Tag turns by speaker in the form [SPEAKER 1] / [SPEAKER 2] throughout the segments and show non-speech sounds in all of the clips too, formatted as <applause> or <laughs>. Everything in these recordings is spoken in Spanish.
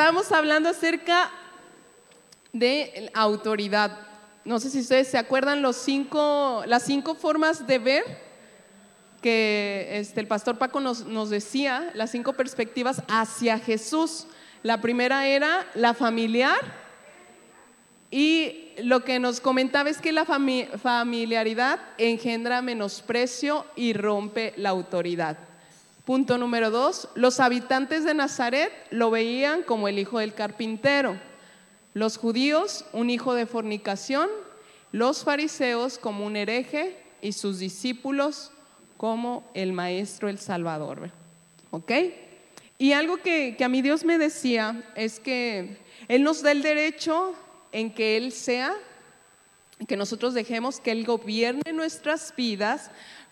[SPEAKER 1] estábamos hablando acerca de autoridad. No sé si ustedes se acuerdan los cinco, las cinco formas de ver que este, el pastor Paco nos, nos decía, las cinco perspectivas hacia Jesús. La primera era la familiar y lo que nos comentaba es que la familiaridad engendra menosprecio y rompe la autoridad. Punto número dos, los habitantes de Nazaret lo veían como el hijo del carpintero, los judíos un hijo de fornicación, los fariseos como un hereje y sus discípulos como el maestro, el salvador. ¿Ok? Y algo que, que a mí Dios me decía es que Él nos da el derecho en que Él sea, que nosotros dejemos que Él gobierne nuestras vidas,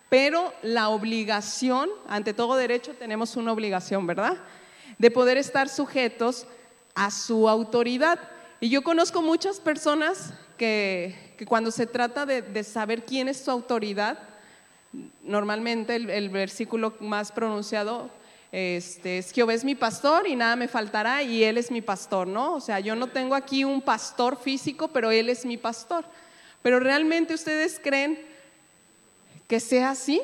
[SPEAKER 1] pero la obligación, ante todo derecho tenemos una obligación, ¿verdad? De poder estar sujetos a su autoridad. Y yo conozco muchas personas que, cuando se trata de, saber quién es su autoridad, normalmente el, versículo más pronunciado este, es Jehová es mi pastor y nada me faltará y Él es mi pastor, ¿no? O sea, yo no tengo aquí un pastor físico, pero Él es mi pastor. Pero realmente ustedes creen que sea así,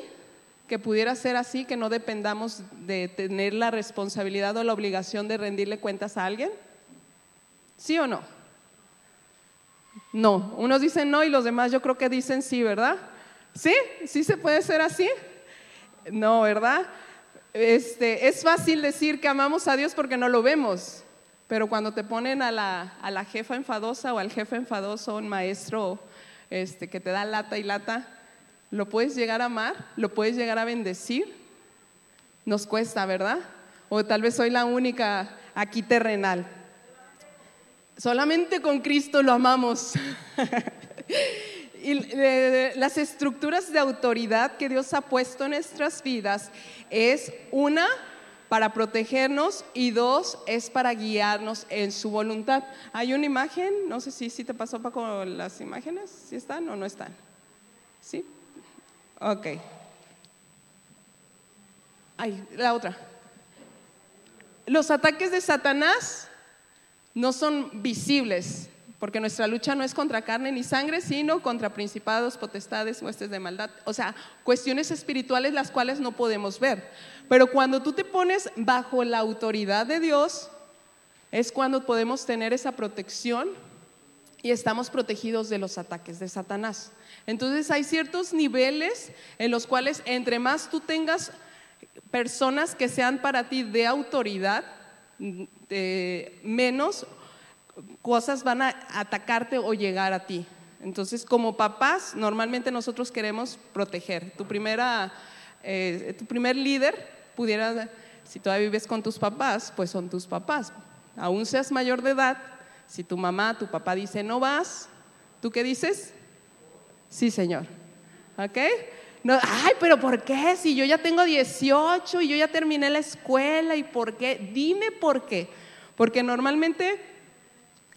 [SPEAKER 1] que pudiera ser así, que no dependamos de tener la responsabilidad o la obligación de rendirle cuentas a alguien? ¿Sí o no? No, unos dicen no y los demás yo creo que dicen sí, ¿verdad? ¿Sí? ¿Sí se puede ser así? No, ¿verdad? Este, es fácil decir que amamos a Dios porque no lo vemos, pero cuando te ponen a la, a la jefa enfadosa o al jefe enfadoso, un maestro este, que te da lata y lata, ¿Lo puedes llegar a amar? ¿Lo puedes llegar a bendecir? Nos cuesta, ¿verdad? O tal vez soy la única aquí terrenal. Solamente con Cristo lo amamos. <laughs> y las estructuras de autoridad que Dios ha puesto en nuestras vidas es una para protegernos y dos es para guiarnos en su voluntad. Hay una imagen, no sé si, si te pasó Paco las imágenes, si están o no están. Ok. Ay, la otra. Los ataques de Satanás no son visibles, porque nuestra lucha no es contra carne ni sangre, sino contra principados, potestades, huestes de maldad. O sea, cuestiones espirituales las cuales no podemos ver. Pero cuando tú te pones bajo la autoridad de Dios, es cuando podemos tener esa protección y estamos protegidos de los ataques de Satanás. Entonces hay ciertos niveles en los cuales entre más tú tengas personas que sean para ti de autoridad, menos cosas van a atacarte o llegar a ti. Entonces, como papás, normalmente nosotros queremos proteger. Tu, primera, eh, tu primer líder pudiera, si todavía vives con tus papás, pues son tus papás. Aún seas mayor de edad, si tu mamá, tu papá dice no vas, ¿tú qué dices? Sí, Señor. ¿Ok? No, ay, pero ¿por qué? Si yo ya tengo 18 y yo ya terminé la escuela, ¿y por qué? Dime por qué. Porque normalmente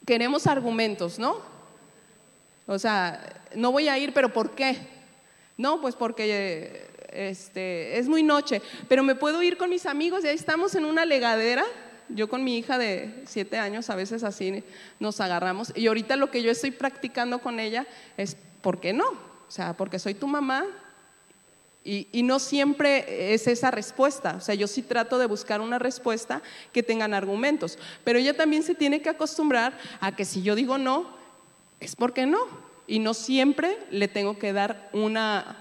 [SPEAKER 1] queremos argumentos, ¿no? O sea, no voy a ir, pero ¿por qué? No, pues porque este, es muy noche, pero me puedo ir con mis amigos y ahí estamos en una legadera yo con mi hija de siete años a veces así nos agarramos. Y ahorita lo que yo estoy practicando con ella es, ¿por qué no? O sea, porque soy tu mamá y, y, no siempre es esa respuesta. O sea, yo sí trato de buscar una respuesta que tengan argumentos. Pero ella también se tiene que acostumbrar a que si yo digo no, es porque no. Y no siempre le tengo que dar una,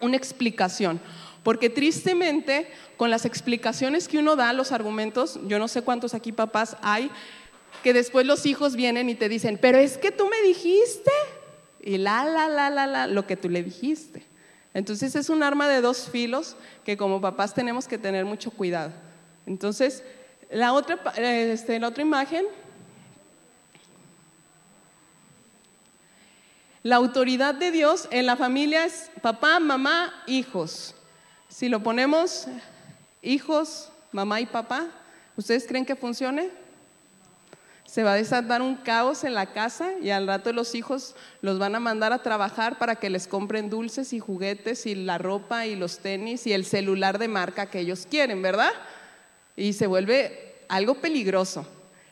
[SPEAKER 1] una explicación. Porque tristemente, con las explicaciones que uno da, los argumentos, yo no sé cuántos aquí papás hay, que después los hijos vienen y te dicen, pero es que tú me dijiste, y la, la, la, la, la, lo que tú le dijiste. Entonces es un arma de dos filos que como papás tenemos que tener mucho cuidado. Entonces, la otra, este, la otra imagen, la autoridad de Dios en la familia es papá, mamá, hijos. Si lo ponemos hijos, mamá y papá, ¿ustedes creen que funcione? Se va a desatar un caos en la casa y al rato los hijos los van a mandar a trabajar para que les compren dulces y juguetes y la ropa y los tenis y el celular de marca que ellos quieren, ¿verdad? Y se vuelve algo peligroso.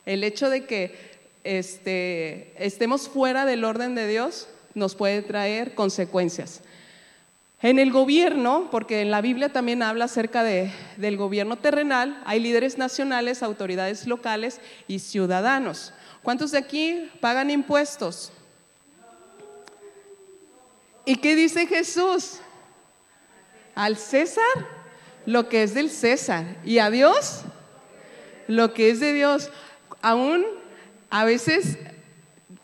[SPEAKER 1] El hecho de que este, estemos fuera del orden de Dios nos puede traer consecuencias. En el gobierno, porque en la Biblia también habla acerca de, del gobierno terrenal, hay líderes nacionales, autoridades locales y ciudadanos. ¿Cuántos de aquí pagan impuestos? ¿Y qué dice Jesús? Al César lo que es del César y a Dios lo que es de Dios. Aún a veces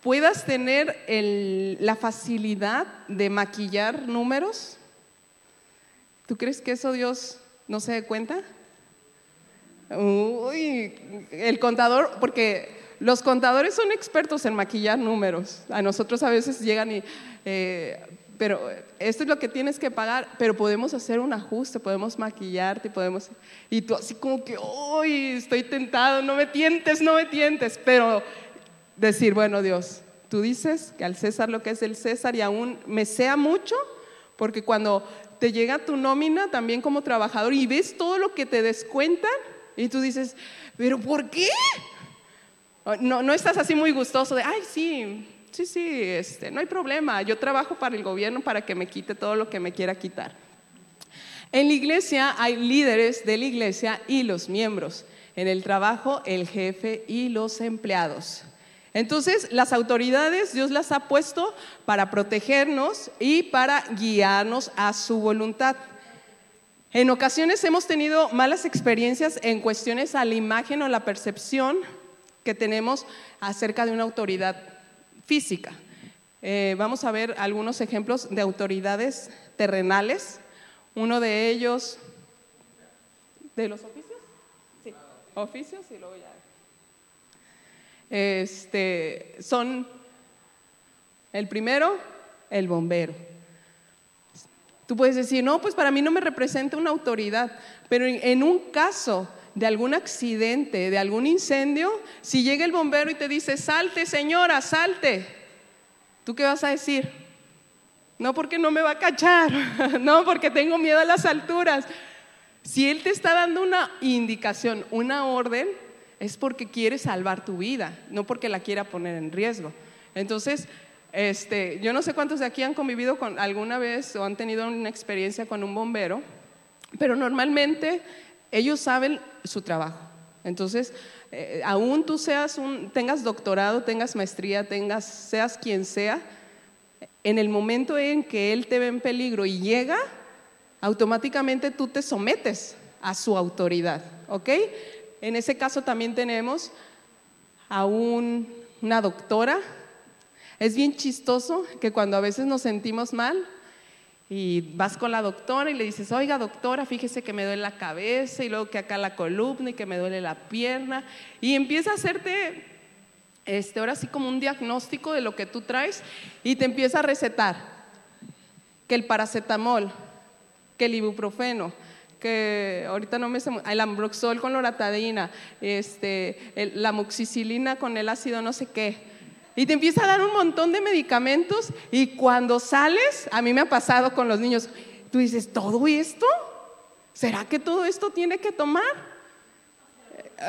[SPEAKER 1] puedas tener la facilidad de maquillar números. ¿Tú crees que eso Dios no se dé cuenta? Uy, el contador, porque los contadores son expertos en maquillar números. A nosotros a veces llegan y, eh, pero esto es lo que tienes que pagar, pero podemos hacer un ajuste, podemos maquillarte, podemos, y tú así como que, uy, estoy tentado, no me tientes, no me tientes, pero decir, bueno Dios, tú dices que al César lo que es del César y aún me sea mucho, porque cuando te llega tu nómina también como trabajador y ves todo lo que te descuentan y tú dices, pero ¿por qué? No, no estás así muy gustoso de, ay, sí, sí, sí, este, no hay problema, yo trabajo para el gobierno para que me quite todo lo que me quiera quitar. En la iglesia hay líderes de la iglesia y los miembros. En el trabajo, el jefe y los empleados. Entonces, las autoridades Dios las ha puesto para protegernos y para guiarnos a su voluntad. En ocasiones hemos tenido malas experiencias en cuestiones a la imagen o la percepción que tenemos acerca de una autoridad física. Eh, vamos a ver algunos ejemplos de autoridades terrenales. Uno de ellos, ¿de los oficios? Sí, oficios y luego ya este, son el primero, el bombero. Tú puedes decir, no, pues para mí no me representa una autoridad, pero en, un caso de algún accidente, de algún incendio, si llega el bombero y te dice, salte señora, salte, ¿tú qué vas a decir? No porque no me va a cachar, <laughs> no porque tengo miedo a las alturas. Si él te está dando una indicación, una orden, es porque quiere salvar tu vida, no porque la quiera poner en riesgo. Entonces, este, yo no sé cuántos de aquí han convivido con alguna vez o han tenido una experiencia con un bombero, pero normalmente ellos saben su trabajo. Entonces, eh, aún tú seas un, tengas doctorado, tengas maestría, tengas, seas quien sea, en el momento en que él te ve en peligro y llega, automáticamente tú te sometes a su autoridad, ¿ok? En ese caso también tenemos a una doctora. Es bien chistoso que cuando a veces nos sentimos mal y vas con la doctora y le dices, oiga doctora, fíjese que me duele la cabeza y luego que acá la columna y que me duele la pierna y empieza a hacerte, este, ahora sí como un diagnóstico de lo que tú traes y te empieza a recetar que el paracetamol, que el ibuprofeno, que ahorita no me sé, el ambroxol con loratadina, este, la moxicilina con el ácido no sé qué. Y te empieza a dar un montón de medicamentos y cuando sales, a mí me ha pasado con los niños, tú dices, ¿todo esto? ¿Será que todo esto tiene que tomar?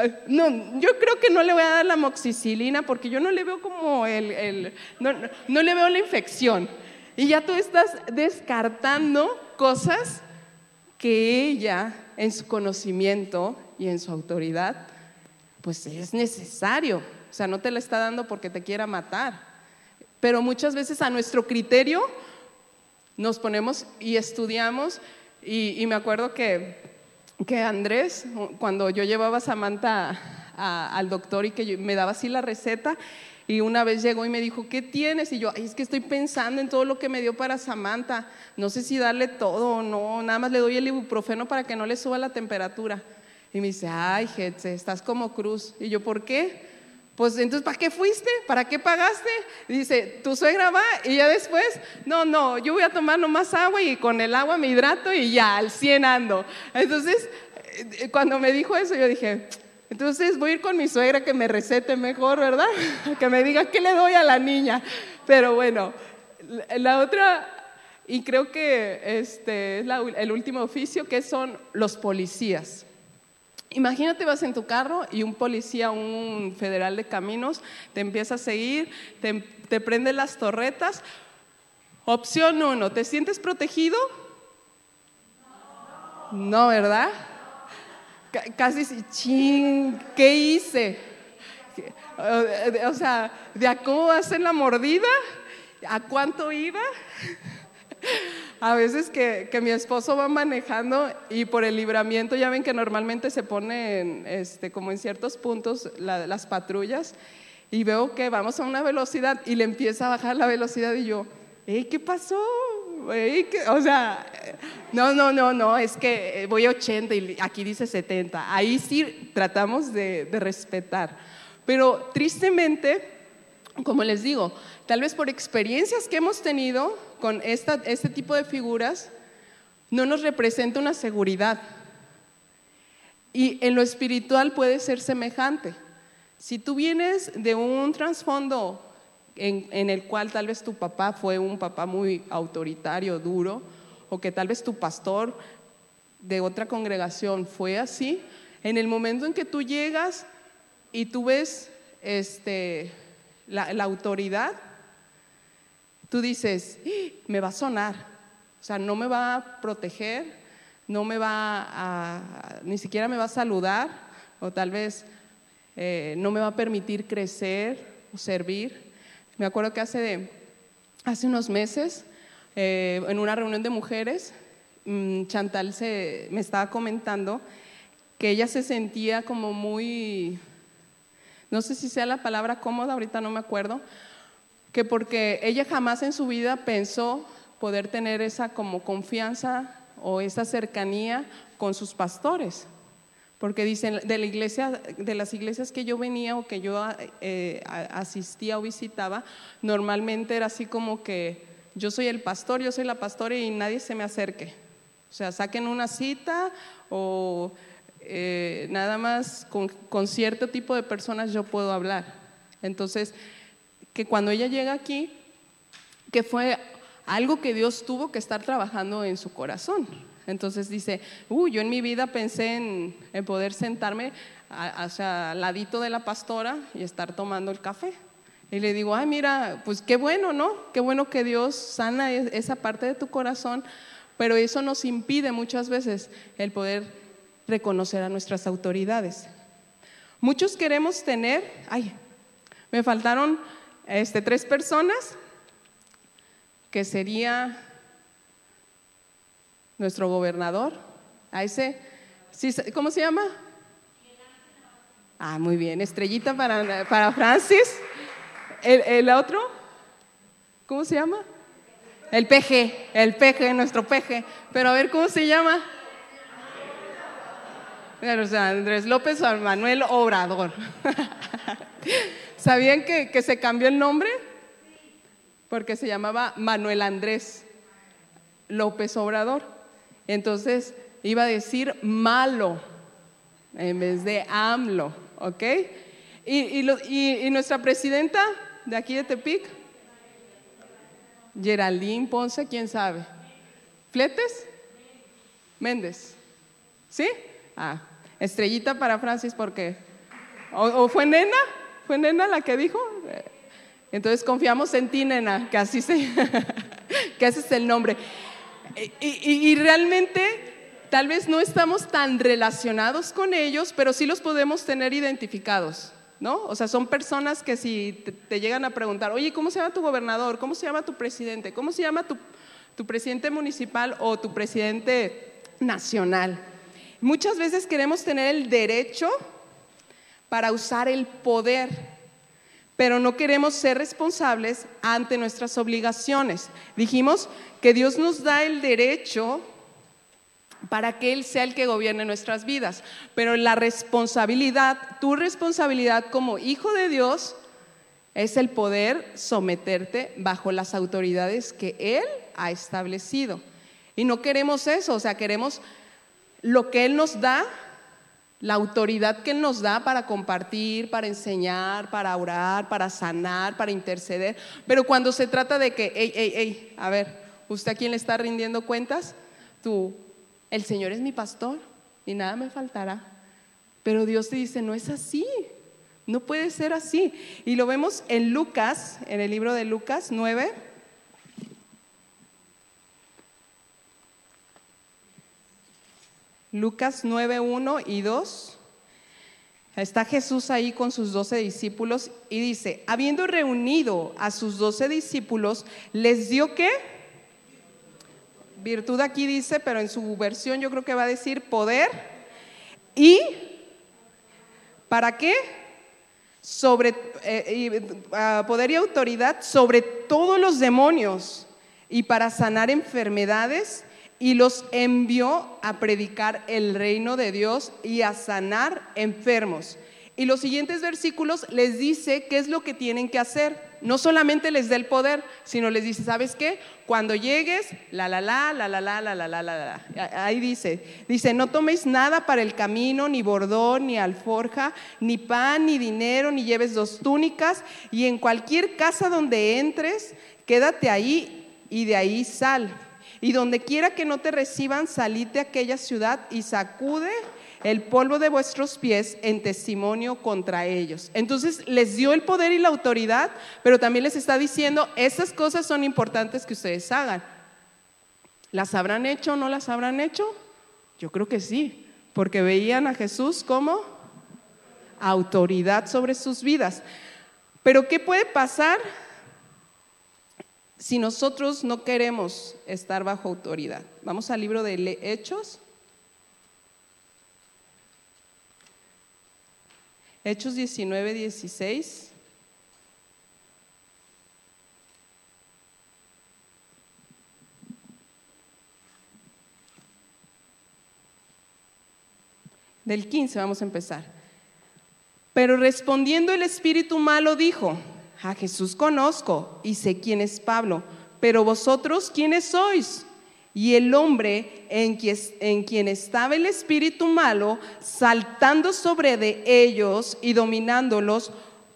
[SPEAKER 1] Eh, no, yo creo que no le voy a dar la moxicilina porque yo no le veo como el, no, no le veo la infección. Y ya tú estás descartando cosas que ella, en su conocimiento y en su autoridad, pues es necesario. O sea, no te la está dando porque te quiera matar. Pero muchas veces a nuestro criterio nos ponemos y estudiamos. Y, me acuerdo que, que, Andrés, cuando yo llevaba a Samantha al doctor y que me daba así la receta, y una vez llegó y me dijo, ¿qué tienes? Y yo, es que estoy pensando en todo lo que me dio para Samantha. No sé si darle todo o no. Nada más le doy el ibuprofeno para que no le suba la temperatura. Y me dice, ay, Hetze, estás como cruz. Y yo, ¿por qué? Pues entonces, ¿para qué fuiste? ¿Para qué pagaste? dice, tu suegra va y ya después, no, no, yo voy a tomar nomás agua y con el agua me hidrato y ya, al 100 ando. Entonces, eh, cuando me dijo eso, yo dije, entonces voy a ir con mi suegra que me recete mejor, ¿verdad? <laughs> Que me diga qué le doy a la niña. Pero bueno, la otra, y creo que este es el último oficio, que son los policías. Imagínate, vas en tu carro y un policía, un federal de caminos, te empieza a seguir, te, te prende las torretas. Opción uno, ¿te sientes protegido? No, ¿verdad? Casi, ching, ¿qué hice? O sea, ¿de a cómo hacen la mordida? ¿A cuánto iba? A veces que, mi esposo va manejando y por el libramiento, ya ven que normalmente se ponen este, como en ciertos puntos las patrullas y veo que vamos a una velocidad y le empieza a bajar la velocidad y yo, ¿qué pasó? O sea, no, no, no, no, es que voy a 80 y aquí dice 70. Ahí sí tratamos de respetar. Pero tristemente, como les digo, tal vez por experiencias que hemos tenido con este tipo de figuras, no nos representa una seguridad. Y en lo espiritual puede ser semejante. Si tú vienes de un trasfondo en, el cual tal vez tu papá fue un papá muy autoritario, duro, o que tal vez tu pastor de otra congregación fue así, en el momento en que tú llegas y tú ves este, la, autoridad, tú dices, ¡Ah! me va a sonar, o sea, no me va a proteger, no me va ni siquiera me va a saludar, o tal vez eh, no me va a permitir crecer o servir. Me acuerdo que hace, hace unos meses, eh, en una reunión de mujeres, mm, Chantal se, me estaba comentando que ella se sentía como muy no sé si sea la palabra cómoda, ahorita no me acuerdo, que porque ella jamás en su vida pensó poder tener esa como confianza o esa cercanía con sus pastores. Porque dicen, de las iglesias que yo venía o que yo eh, asistía o visitaba, normalmente era así como que yo soy el pastor, yo soy la pastora y nadie se me acerque. O sea, saquen una cita o eh, nada más con, cierto tipo de personas yo puedo hablar. Entonces, que cuando ella llega aquí, que fue algo que Dios tuvo que estar trabajando en su corazón. Entonces dice, uy, yo en mi vida pensé en, poder sentarme hacia al ladito de la pastora y estar tomando el café. Y le digo, ay, mira, pues qué bueno, ¿no? Qué bueno que Dios sana e-, esa parte de tu corazón, pero eso nos impide muchas veces el poder reconocer a nuestras autoridades. Muchos queremos tener, ay, me faltaron este, tres personas, que sería nuestro gobernador, a ese, ¿cómo se llama? Ah, muy bien, estrellita para, para Francis. ¿El, ¿El, otro? ¿Cómo se llama? El PG, el PG, nuestro PG. Pero a ver, ¿cómo se llama? Andrés López o Manuel Obrador. <laughs> ¿Sabían que, que, se cambió el nombre? Porque se llamaba Manuel Andrés López Obrador. Entonces iba a decir malo en vez de AMLO, ¿ok? Y, y nuestra presidenta de aquí de Tepic, Geraldine Ponce, ¿quién sabe? ¿Fletes? Méndez. ¿Sí? Ah, estrellita para Francis porque... ¿O, fue nena? ¿Fue nena la que dijo? Entonces confiamos en ti, nena, que así se... <laughs> que ese es el nombre. Y, realmente tal vez no estamos tan relacionados con ellos, pero sí los podemos tener identificados. ¿No? O sea, son personas que si te, llegan a preguntar, oye, ¿cómo se llama tu gobernador? ¿Cómo se llama tu presidente? ¿Cómo se llama tu presidente municipal o tu presidente nacional? Muchas veces queremos tener el derecho para usar el poder, pero no queremos ser responsables ante nuestras obligaciones. Dijimos que Dios nos da el derecho para que Él sea el que gobierne nuestras vidas, pero la responsabilidad, tu responsabilidad como hijo de Dios, es el poder someterte bajo las autoridades que Él ha establecido. Y no queremos eso, o sea, queremos lo que Él nos da, la autoridad que Él nos da para compartir, para enseñar, para orar, para sanar, para interceder. Pero cuando se trata de que, hey, hey, hey, a ver, ¿usted a quién le está rindiendo cuentas? Tú, el Señor es mi pastor y nada me faltará. Pero Dios te dice, no es así, no puede ser así. Y lo vemos en Lucas, en el libro de Lucas 9. Lucas 9, 1 y 2. Está Jesús ahí con sus doce discípulos y dice, habiendo reunido a sus doce discípulos, les dio qué? Virtud aquí dice, pero en su versión yo creo que va a decir poder. ¿Y para qué? Sobre eh, ah, poder y autoridad sobre todos los demonios y para sanar enfermedades y los envió a predicar el reino de Dios y a sanar enfermos. Y los siguientes versículos les dice qué es lo que tienen que hacer. No solamente les da el poder, sino les dice, ¿sabes qué? Cuando llegues, la la la, la la la, la la la, la. Ahí dice, dice, no toméis nada para el camino, ni bordón, ni alforja, ni pan, ni dinero, ni lleves dos túnicas, y en cualquier casa donde entres, quédate ahí y de ahí sal. Y donde quiera que no te reciban, salid de aquella ciudad y sacude el polvo de vuestros pies en testimonio contra ellos. Entonces les dio el poder y la autoridad, pero también les está diciendo, esas cosas son importantes que ustedes hagan. ¿Las habrán hecho o no las habrán hecho? Yo creo que sí, porque veían a Jesús como autoridad sobre sus vidas. Pero ¿qué puede pasar si nosotros no queremos estar bajo autoridad. Vamos al libro de Hechos. Hechos 19, 16. Del 15 vamos a empezar. Pero respondiendo el espíritu malo dijo, a Jesús conozco y sé quién es Pablo, pero vosotros, ¿quiénes sois? Y el hombre en quien, en quien, estaba el espíritu malo, saltando sobre de ellos y dominándolos,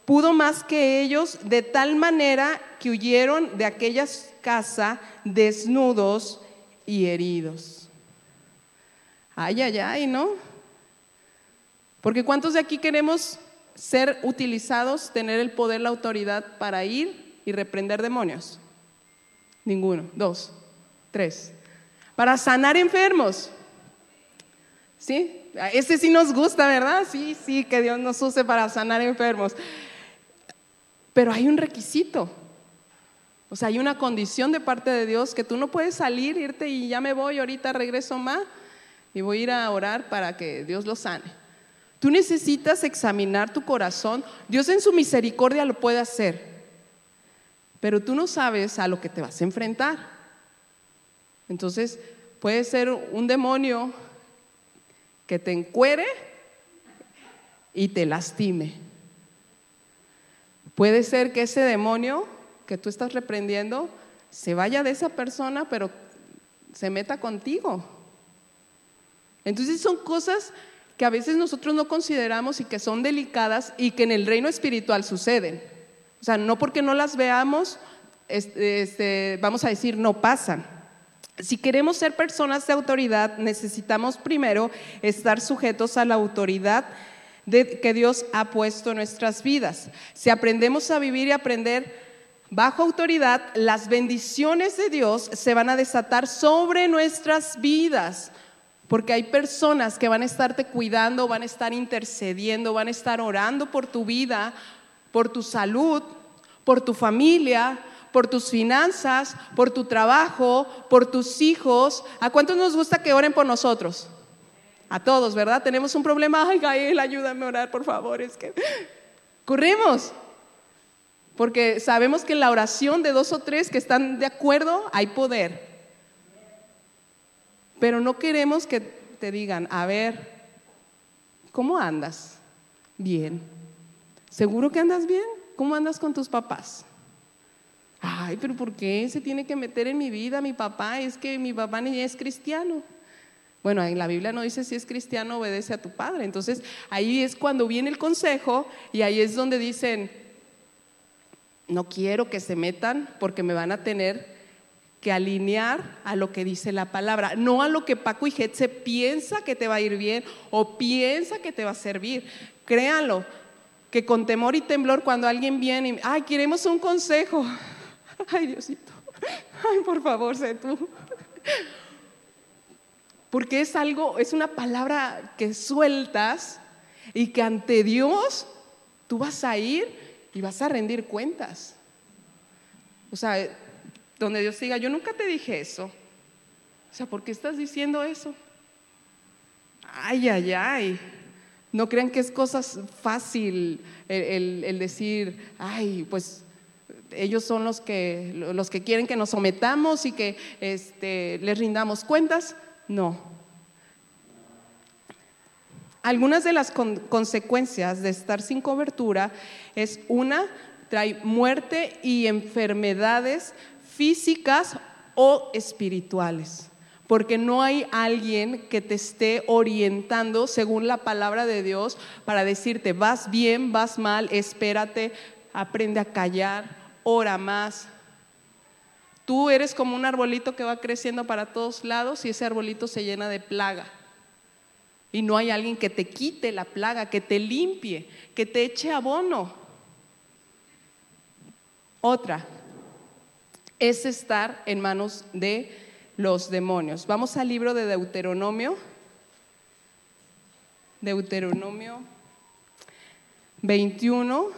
[SPEAKER 1] pudo más que ellos de tal manera que huyeron de aquella casa desnudos y heridos. Ay, ay, ay, ¿no? Porque ¿cuántos de aquí queremos ser utilizados, tener el poder, la autoridad para ir y reprender demonios? Ninguno. Dos. Tres. Para sanar enfermos. ¿Sí? Este sí nos gusta, ¿verdad? Sí, sí, que Dios nos use para sanar enfermos. Pero hay un requisito. O sea, hay una condición de parte de Dios que tú no puedes salir, irte y ya me voy, ahorita regreso más y voy a ir a orar para que Dios lo sane. Tú necesitas examinar tu corazón. Dios en su misericordia lo puede hacer, pero tú no sabes a lo que te vas a enfrentar. Entonces, puede ser un demonio que te encuere y te lastime. Puede ser que ese demonio que tú estás reprendiendo se vaya de esa persona, pero se meta contigo. Entonces son cosas que a veces nosotros no consideramos y que son delicadas y que en el reino espiritual suceden. O sea, no porque no las veamos, este, vamos a decir no pasan. Si queremos ser personas de autoridad, necesitamos primero estar sujetos a la autoridad que Dios ha puesto en nuestras vidas. Si aprendemos a vivir y aprender bajo autoridad, las bendiciones de Dios se van a desatar sobre nuestras vidas. Porque hay personas que van a estarte cuidando, van a estar intercediendo, van a estar orando por tu vida, por tu salud, por tu familia, por tus finanzas, por tu trabajo, por tus hijos. ¿A cuántos nos gusta que oren por nosotros? A todos, ¿verdad? Tenemos un problema. Ay, Gael, ayúdame a orar, por favor. Es que corremos. Porque sabemos que en la oración de dos o tres que están de acuerdo hay poder. Pero no queremos que te digan, a ver, ¿cómo andas? Bien. ¿Seguro que andas bien? ¿Cómo andas con tus papás? Ay, pero ¿por qué se tiene que meter en mi vida mi papá? Es que mi papá ni es cristiano. Bueno, en la Biblia no dice si es cristiano, obedece a tu padre. Entonces ahí es cuando viene el consejo y ahí es donde dicen, no quiero que se metan porque me van a tener que alinear a lo que dice la palabra, no a lo que Paco y se piensa que te va a ir bien o piensa que te va a servir. Créanlo, que con temor y temblor cuando alguien viene y, ay, queremos un consejo. <laughs> Ay, Diosito, <laughs> ay, por favor, sé tú. Porque es algo, es una palabra que sueltas y que ante Dios tú vas a ir y vas a rendir cuentas. O sea, donde Dios diga, yo nunca te dije eso. O sea, ¿por qué estás diciendo eso? Ay, ay, ay. No crean que es cosa fácil el, decir, ay, pues ellos son los que, los que quieren que nos sometamos y que este, les rindamos cuentas. No. Algunas de las consecuencias de estar sin cobertura es una, trae muerte y enfermedades físicas o espirituales, porque no hay alguien que te esté orientando según la palabra de Dios para decirte, vas bien, vas mal, espérate, aprende a callar, ora más. Tú eres como un arbolito que va creciendo para todos lados y ese arbolito se llena de plaga. Y no hay alguien que te quite la plaga, que te limpie, que te eche abono. Otra, es estar en manos de los demonios. Vamos al libro de Deuteronomio. Deuteronomio 21.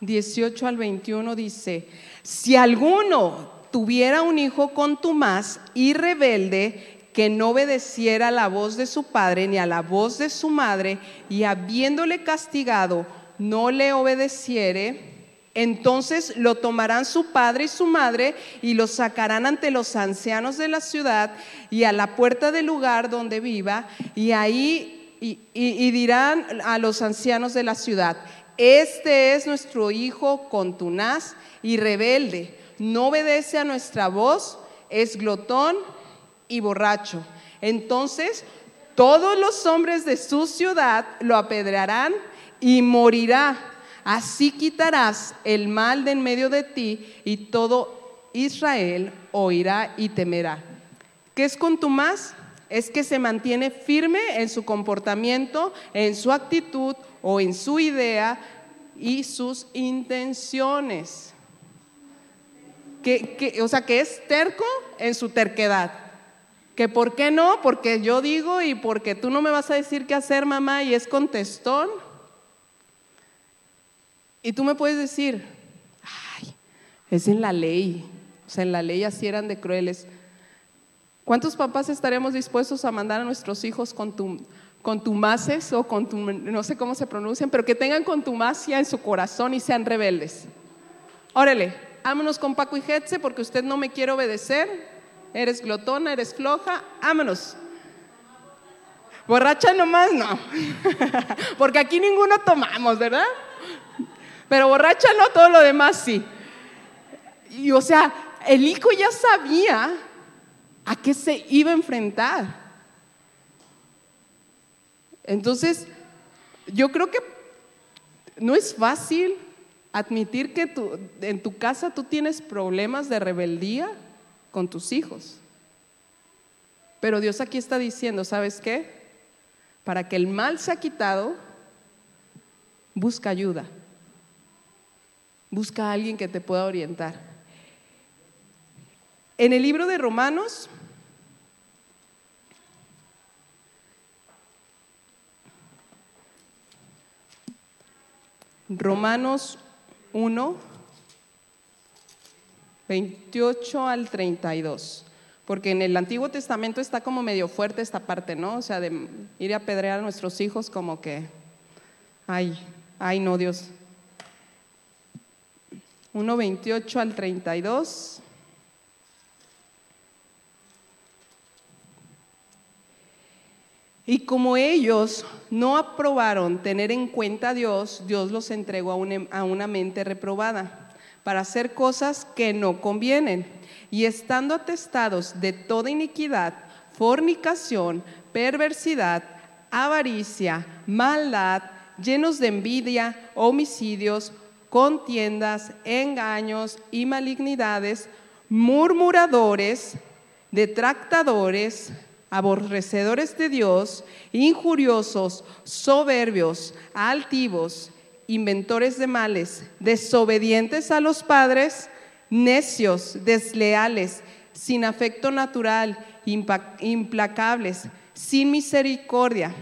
[SPEAKER 1] Dieciocho al 21 dice, si alguno tuviera un hijo contumaz y rebelde que no obedeciera a la voz de su padre ni a la voz de su madre, y habiéndole castigado, no le obedeciere, entonces lo tomarán su padre y su madre y lo sacarán ante los ancianos de la ciudad y a la puerta del lugar donde viva, y ahí y, dirán a los ancianos de la ciudad, este es nuestro hijo contunaz y rebelde, no obedece a nuestra voz, es glotón y borracho. Entonces todos los hombres de su ciudad lo apedrearán y morirá. Así quitarás el mal de en medio de ti y todo Israel oirá y temerá. ¿Qué es con tu más? Es que se mantiene firme en su comportamiento, en su actitud o en su idea y sus intenciones. Que, o sea, que es terco en su terquedad. Que por qué no, porque yo digo y porque tú no me vas a decir qué hacer, mamá, y es contestón. Y tú me puedes decir, ay, es en la ley. O sea, en la ley así eran de crueles. ¿Cuántos papás estaremos dispuestos a mandar a nuestros hijos con tu, contumaces o con tu, no sé cómo se pronuncian, pero que tengan contumacia en su corazón y sean rebeldes? Órale, vámonos con Paco y Hetze porque usted no me quiere obedecer eres glotona, eres floja, vámonos. Borracha nomás no, <laughs> porque aquí ninguno tomamos, ¿verdad? Pero borracha no, todo lo demás sí. Y o sea, el hijo ya sabía a qué se iba a enfrentar. Entonces, yo creo que no es fácil admitir que en tu casa tú tienes problemas de rebeldía con tus hijos. Pero Dios aquí está diciendo, ¿sabes qué? Para que el mal sea quitado, busca ayuda. Busca a alguien que te pueda orientar. En el libro de Romanos, Romanos 1, 28 al 32. Porque en el Antiguo Testamento está como medio fuerte esta parte, ¿no? O sea, de ir a apedrear a nuestros hijos como que, ay, ay no, Dios. 1, 28 al 32. Y como ellos no aprobaron tener en cuenta a Dios, Dios los entregó a una mente reprobada para hacer cosas que no convienen. Y estando atestados de toda iniquidad, fornicación, perversidad, avaricia, maldad llenos de envidia, homicidios, contiendas, engaños y malignidades, murmuradores, detractadores, aborrecedores de Dios, injuriosos, soberbios, altivos, inventores de males, desobedientes a los padres, necios, desleales, sin afecto natural, implacables, sin misericordia,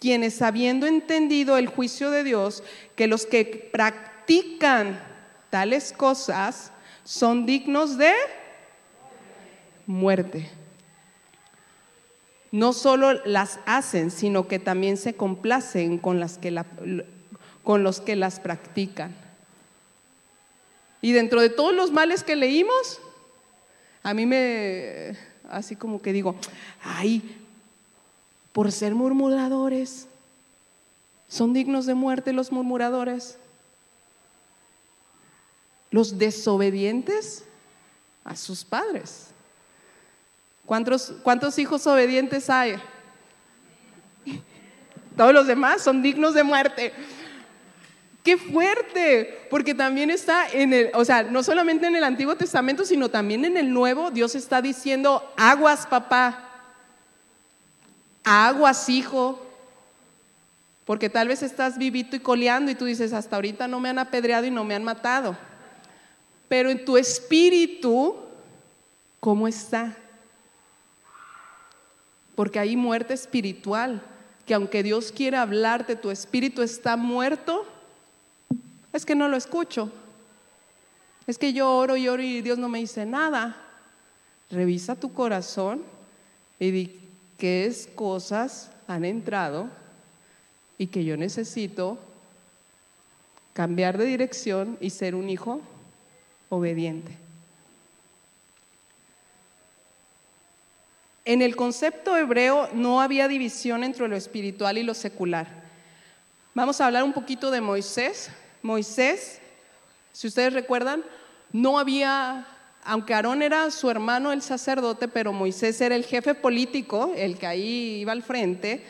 [SPEAKER 1] quienes habiendo entendido el juicio de Dios, que los que practican tales cosas son dignos de muerte. No solo las hacen, sino que también se complacen con, las que con los que las practican. Y dentro de todos los males que leímos, a mí me, así como que digo, ay, por ser murmuradores, son dignos de muerte los murmuradores. Los desobedientes a sus padres. ¿Cuántos, cuántos hijos obedientes hay? Todos los demás son dignos de muerte. Qué fuerte, porque también está en el, o sea, no solamente en el Antiguo Testamento, sino también en el Nuevo, Dios está diciendo, aguas papá, aguas hijo, porque tal vez estás vivito y coleando y tú dices, hasta ahorita no me han apedreado y no me han matado, pero en tu espíritu, ¿cómo está? Porque hay muerte espiritual, que aunque Dios quiera hablarte, tu espíritu está muerto es que no lo escucho. Es que yo oro y oro y Dios no me dice nada. Revisa tu corazón y di qué cosas han entrado y que yo necesito cambiar de dirección y ser un hijo obediente. En el concepto hebreo no había división entre lo espiritual y lo secular. Vamos a hablar un poquito de Moisés, Moisés, si ustedes recuerdan, no había, aunque Aarón era su hermano el sacerdote, pero Moisés era el jefe político, el que ahí iba al frente,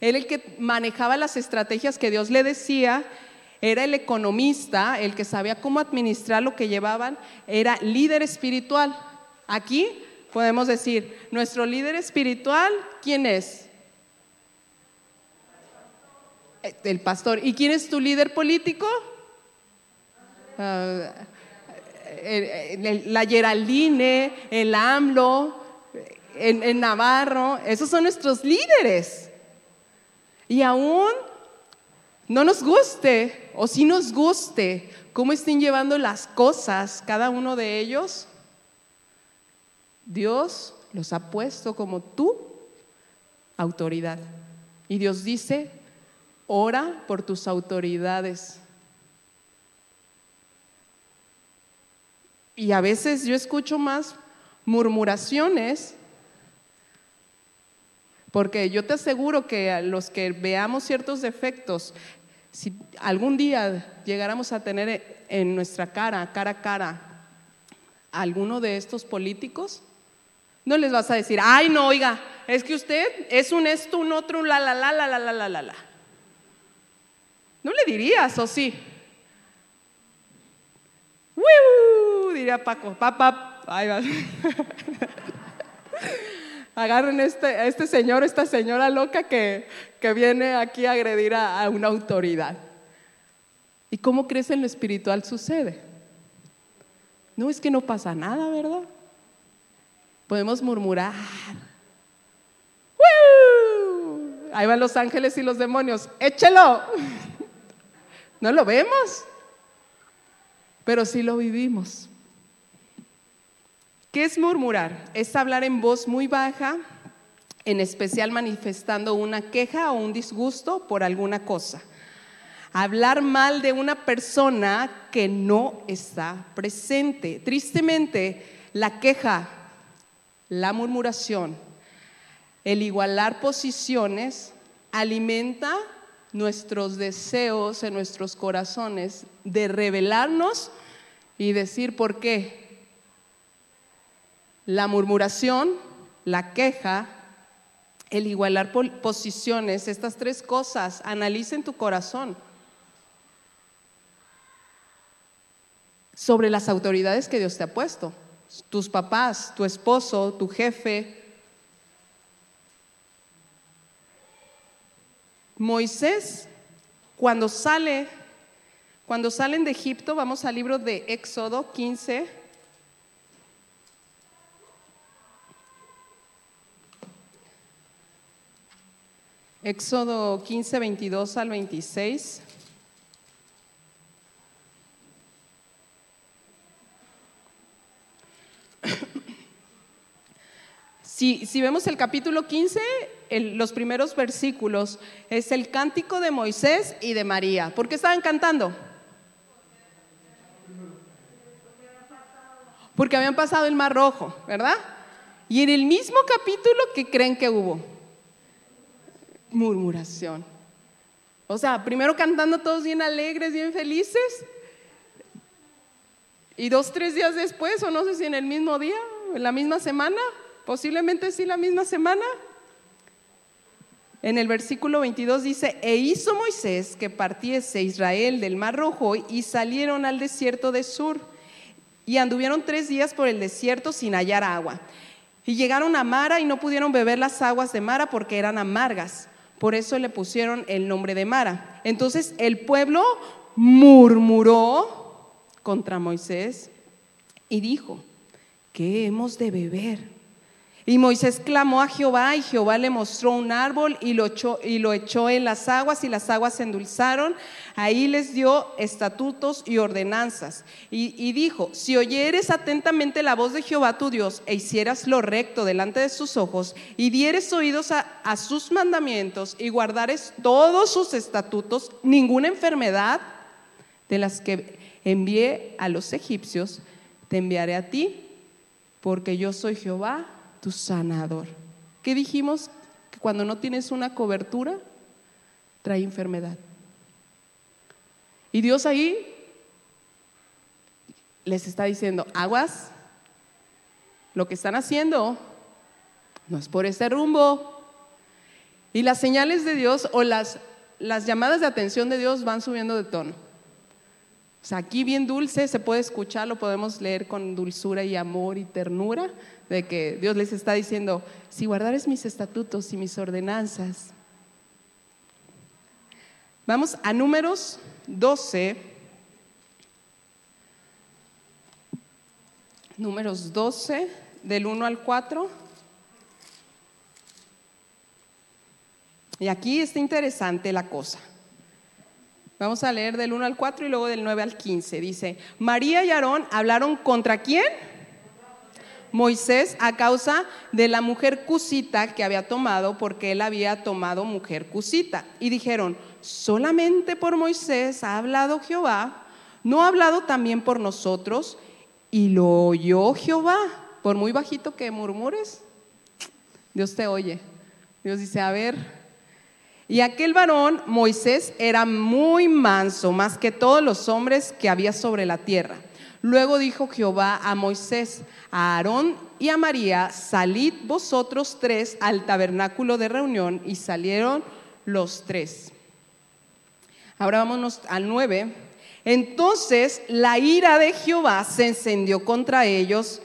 [SPEAKER 1] era el que manejaba las estrategias que Dios le decía, era el economista, el que sabía cómo administrar lo que llevaban, era líder espiritual. Aquí podemos decir, nuestro líder espiritual, ¿quién es? El pastor. ¿Y quién es tu líder político? Ah, la Geraldine, el AMLO, en, Navarro, esos son nuestros líderes. Y aún no nos guste, o si nos guste, cómo estén llevando las cosas cada uno de ellos, Dios los ha puesto como tu autoridad. Y Dios dice, ora por tus autoridades. Y a veces yo escucho más murmuraciones, porque yo te aseguro que a los que veamos ciertos defectos, si algún día llegáramos a tener en nuestra cara, cara a cara, alguno de estos políticos, no les vas a decir, ay, no, oiga, es que usted es un esto, un otro, un la, la, la, la, la, la, la, la. No le dirías, ¿o sí? ¡Wiu! Diría Paco, papá, ahí va. <laughs> Agarren este, a este señor, esta señora loca que, que viene aquí a agredir a, a una autoridad. ¿Y cómo crees en lo espiritual sucede? No es que no pasa nada, ¿verdad? Podemos murmurar. Ahí van los ángeles y los demonios. Échelo. <laughs> ¿No lo vemos? Pero sí lo vivimos. ¿Qué es murmurar? Es hablar en voz muy baja, en especial manifestando una queja o un disgusto por alguna cosa. Hablar mal de una persona que no está presente. Tristemente, la queja, la murmuración, el igualar posiciones alimenta nuestros deseos en nuestros corazones de revelarnos y decir por qué la murmuración, la queja, el igualar posiciones, estas tres cosas, analiza en tu corazón sobre las autoridades que Dios te ha puesto, tus papás, tu esposo, tu jefe. Moisés, cuando sale, cuando salen de Egipto, vamos al libro de Éxodo 15. Éxodo 15, 22 al 26. <coughs> Si, si, vemos el capítulo 15, los primeros versículos, es el cántico de Moisés y de María. ¿Por qué estaban cantando? Porque habían pasado el Mar Rojo, ¿verdad? Y en el mismo capítulo, ¿qué creen que hubo? Murmuración. O sea, primero cantando todos bien alegres, bien felices, y dos, tres días después, o no sé si en el mismo día, en la misma semana, posiblemente sí la misma semana. En el versículo 22 dice, e hizo Moisés que partiese Israel del Mar Rojo y salieron al desierto de Sur y anduvieron tres días por el desierto sin hallar agua. Y llegaron a Mara y no pudieron beber las aguas de Mara porque eran amargas. Por eso le pusieron el nombre de Mara. Entonces el pueblo murmuró contra Moisés y dijo, ¿qué hemos de beber? Y Moisés clamó a Jehová y Jehová le mostró un árbol y lo, echó, y lo echó en las aguas y las aguas se endulzaron. Ahí les dio estatutos y ordenanzas. Y, dijo, si oyeres atentamente la voz de Jehová tu Dios e hicieras lo recto delante de sus ojos y dieres oídos a, a sus mandamientos y guardares todos sus estatutos, ninguna enfermedad de las que envié a los egipcios te enviaré a ti, porque yo soy Jehová tu sanador. ¿Qué dijimos? Que cuando no tienes una cobertura, trae enfermedad. Y Dios ahí les está diciendo, aguas, lo que están haciendo no es por ese rumbo. Y las señales de Dios o las, llamadas de atención de Dios van subiendo de tono. O sea, aquí bien dulce, se puede escuchar, lo podemos leer con dulzura y amor y ternura, de que Dios les está diciendo, si guardares mis estatutos y mis ordenanzas. Vamos a números 12. Números 12, del 1 al 4. Y aquí está interesante la cosa. Vamos a leer del 1 al 4 y luego del 9 al 15. Dice, María y Aarón hablaron contra quién? Moisés a causa de la mujer cusita que había tomado porque él había tomado mujer cusita. Y dijeron, solamente por Moisés ha hablado Jehová, no ha hablado también por nosotros. Y lo oyó Jehová, por muy bajito que murmures, Dios te oye. Dios dice, a ver, y aquel varón, Moisés, era muy manso, más que todos los hombres que había sobre la tierra. Luego dijo Jehová a Moisés, a Aarón y a María, salid vosotros tres al tabernáculo de reunión. Y salieron los tres. Ahora vámonos al nueve. Entonces la ira de Jehová se encendió contra ellos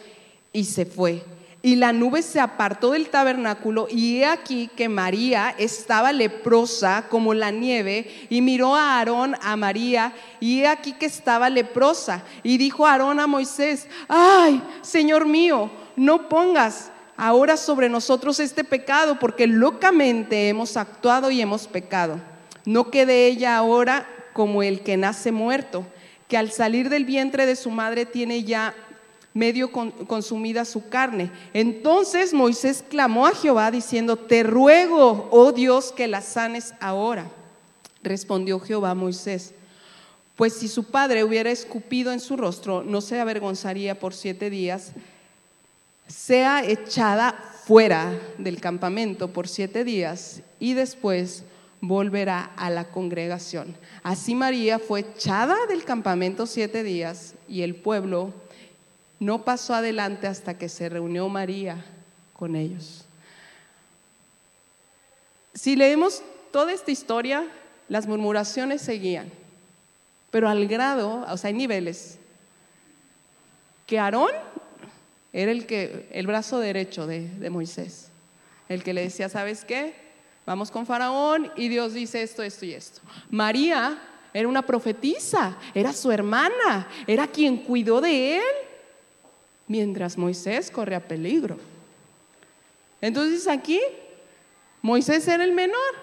[SPEAKER 1] y se fue y la nube se apartó del tabernáculo y he aquí que María estaba leprosa como la nieve y miró a Aarón, a María y he aquí que estaba leprosa y dijo Aarón a Moisés, ay, Señor mío, no pongas ahora sobre nosotros este pecado porque locamente hemos actuado y hemos pecado. No quede ella ahora como el que nace muerto, que al salir del vientre de su madre tiene ya medio consumida su carne. Entonces Moisés clamó a Jehová diciendo, te ruego, oh Dios, que la sanes ahora. Respondió Jehová a Moisés, pues si su padre hubiera escupido en su rostro, no se avergonzaría por siete días, sea echada fuera del campamento por siete días y después volverá a la congregación. Así María fue echada del campamento siete días y el pueblo no pasó adelante hasta que se reunió María con ellos. Si leemos toda esta historia, las murmuraciones seguían, pero al grado, o sea, hay niveles, que Aarón era el, que, el brazo derecho de, de Moisés, el que le decía, ¿sabes qué? Vamos con Faraón y Dios dice esto, esto y esto. María era una profetisa, era su hermana, era quien cuidó de él, mientras Moisés corre a peligro. Entonces aquí Moisés era el menor,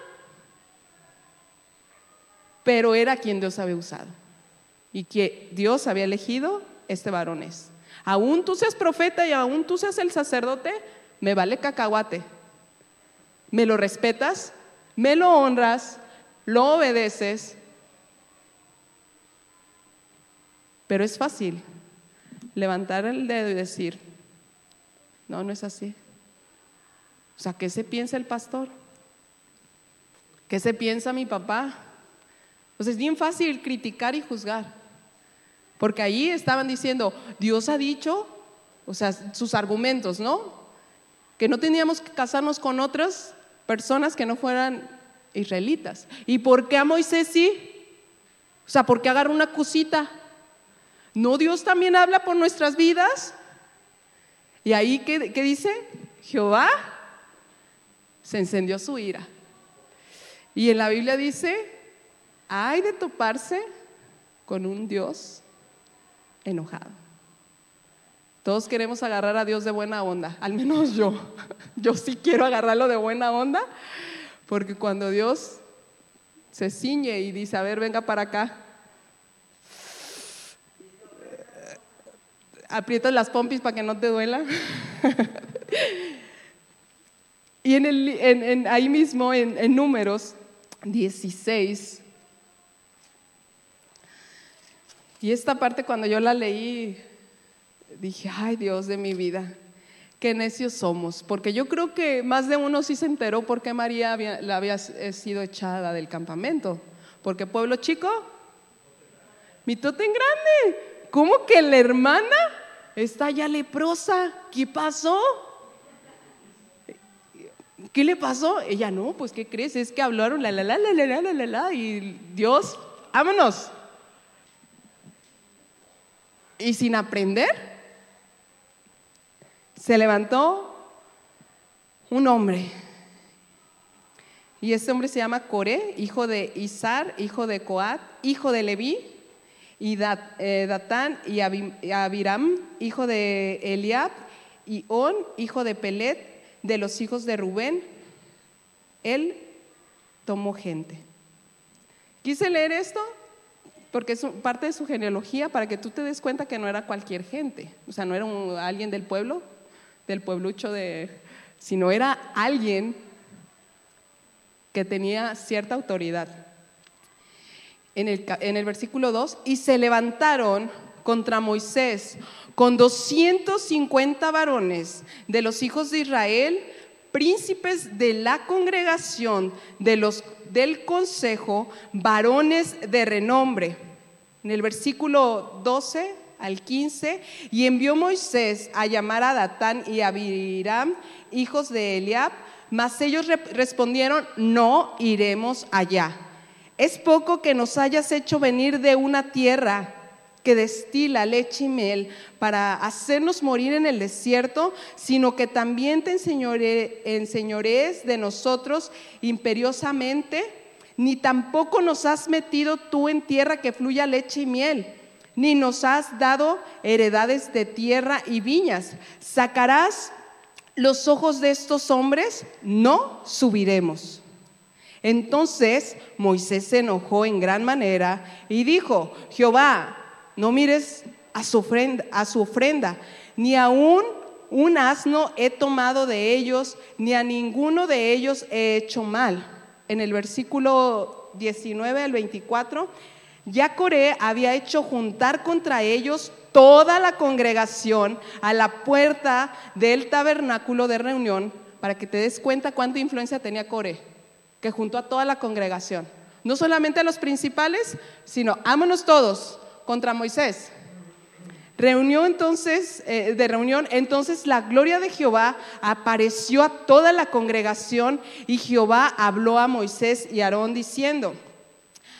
[SPEAKER 1] pero era quien Dios había usado y que Dios había elegido este varón es. Aún tú seas profeta y aún tú seas el sacerdote, me vale cacahuate. Me lo respetas, me lo honras, lo obedeces, pero es fácil levantar el dedo y decir, no, no es así. O sea, ¿qué se piensa el pastor? ¿Qué se piensa mi papá? Pues es bien fácil criticar y juzgar. Porque ahí estaban diciendo, Dios ha dicho, o sea, sus argumentos, ¿no? Que no teníamos que casarnos con otras personas que no fueran israelitas. ¿Y por qué a Moisés sí? O sea, ¿por qué una cosita? ¿No Dios también habla por nuestras vidas? Y ahí, ¿qué, qué dice? Jehová se encendió su ira. Y en la Biblia dice, hay de toparse con un Dios enojado. Todos queremos agarrar a Dios de buena onda, al menos yo. <laughs> Yo sí quiero agarrarlo de buena onda, porque cuando Dios se ciñe y dice, a ver, venga para acá, aprietas las pompis para que no te duela. <laughs> Y en el, ahí mismo, en, números 16, y esta parte cuando yo la leí, dije, ay Dios de mi vida, qué necios somos, porque yo creo que más de uno sí se enteró por qué María había, la había sido echada del campamento, porque pueblo chico, mitote en grande, ¿cómo que la hermana está ya leprosa? ¿Qué pasó? ¿Qué le pasó? Ella, no, pues ¿qué crees? Es que hablaron la la la la la la la la y Dios, vámonos. Y sin aprender, se levantó un hombre. Y ese hombre se llama Coré, hijo de Isar, hijo de Coat, hijo de Leví, y eh, Datán y Abiram, hijo de Eliab, y On, hijo de Pelet, de los hijos de Rubén, él tomó gente. Quise leer esto porque es parte de su genealogía para que tú te des cuenta que no era cualquier gente, o sea, no era alguien del pueblo, del pueblucho de, sino era alguien que tenía cierta autoridad. En el, en el versículo 2, y se levantaron contra Moisés con 250 varones de los hijos de Israel, príncipes de la congregación, de los, del consejo, varones de renombre. En el versículo 12 al 15, y envió Moisés a llamar a Datán y a Abiram, hijos de Eliab, mas ellos respondieron, no iremos allá. Es poco que nos hayas hecho venir de una tierra que destila leche y miel para hacernos morir en el desierto, sino que también te enseñorees de nosotros imperiosamente, ni tampoco nos has metido tú en tierra que fluya leche y miel, ni nos has dado heredades de tierra y viñas. ¿Sacarás los ojos de estos hombres? No subiremos. Entonces Moisés se enojó en gran manera y dijo, Jehová, no mires a su ofrenda, a su ofrenda ni aún un asno he tomado de ellos, ni a ninguno de ellos he hecho mal. En el versículo 19 al 24, ya Coré había hecho juntar contra ellos toda la congregación a la puerta del tabernáculo de reunión, para que te des cuenta cuánta influencia tenía Coré, que juntó a toda la congregación. No solamente a los principales, sino ámonos todos, contra Moisés. Reunió entonces, eh, de reunión, entonces la gloria de Jehová apareció a toda la congregación y Jehová habló a Moisés y Aarón diciendo,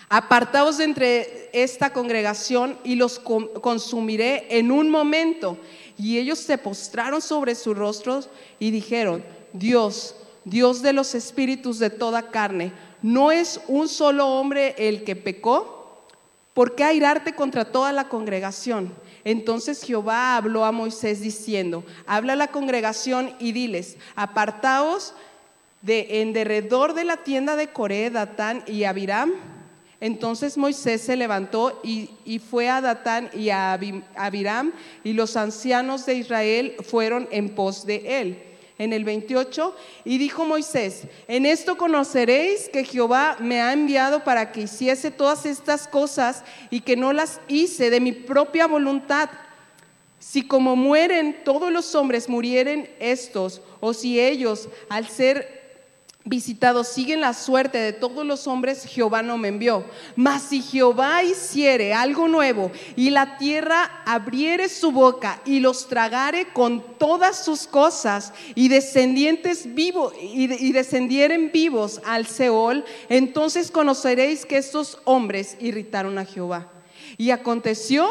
[SPEAKER 1] apartaos de entre esta congregación y los consumiré en un momento. Y ellos se postraron sobre sus rostros y dijeron, Dios, Dios de los espíritus de toda carne, ¿no es un solo hombre el que pecó? ¿Por qué airarte contra toda la congregación? Entonces Jehová habló a Moisés diciendo, habla a la congregación y diles, apartaos de en derredor de la tienda de Coré, Datán y Abiram. Entonces Moisés se levantó y, fue a Datán y a Abiram y los ancianos de Israel fueron en pos de él en el 28, y dijo Moisés, en esto conoceréis que Jehová me ha enviado para que hiciese todas estas cosas y que no las hice de mi propia voluntad. Si como mueren todos los hombres murieren estos, o si ellos al ser visitados siguen la suerte de todos los hombres, Jehová no me envió. Mas si Jehová hiciere algo nuevo y la tierra abriere su boca y los tragare con todas sus cosas y descendientes vivos y, y descendieren vivos al Seol, entonces conoceréis que estos hombres irritaron a Jehová. Y aconteció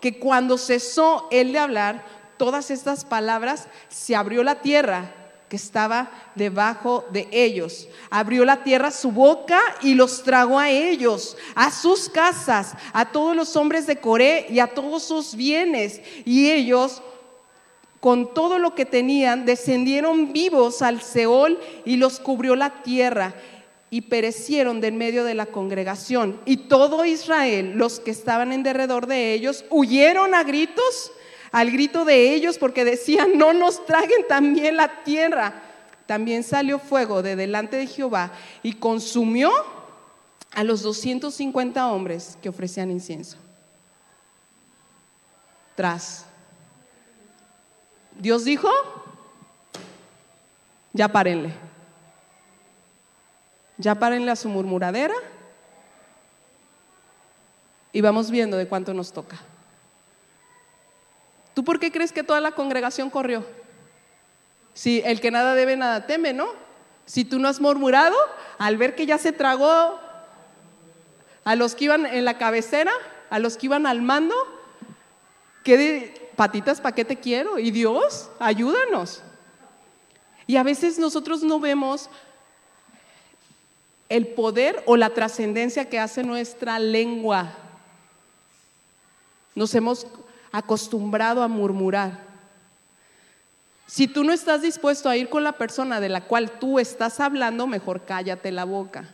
[SPEAKER 1] que cuando cesó él de hablar todas estas palabras, se abrió la tierra que estaba debajo de ellos. Abrió la tierra su boca y los tragó a ellos, a sus casas, a todos los hombres de Coré y a todos sus bienes. Y ellos, con todo lo que tenían, descendieron vivos al Seol y los cubrió la tierra y perecieron de en medio de la congregación. Y todo Israel, los que estaban en derredor de ellos, huyeron a gritos al grito de ellos porque decían, no nos traguen también la tierra. También salió fuego de delante de Jehová y consumió a los 250 hombres que ofrecían incienso. Tras. Dios dijo, ya párenle. Ya párenle a su murmuradera y vamos viendo de cuánto nos toca. ¿Tú por qué crees que toda la congregación corrió? Si el que nada debe, nada teme, ¿no? Si tú no has murmurado al ver que ya se tragó a los que iban en la cabecera, a los que iban al mando, ¿qué de patitas, para qué te quiero? Y Dios, ayúdanos. Y a veces nosotros no vemos el poder o la trascendencia que hace nuestra lengua. Nos hemos acostumbrado a murmurar. Si tú no estás dispuesto a ir con la persona de la cual tú estás hablando, mejor cállate la boca.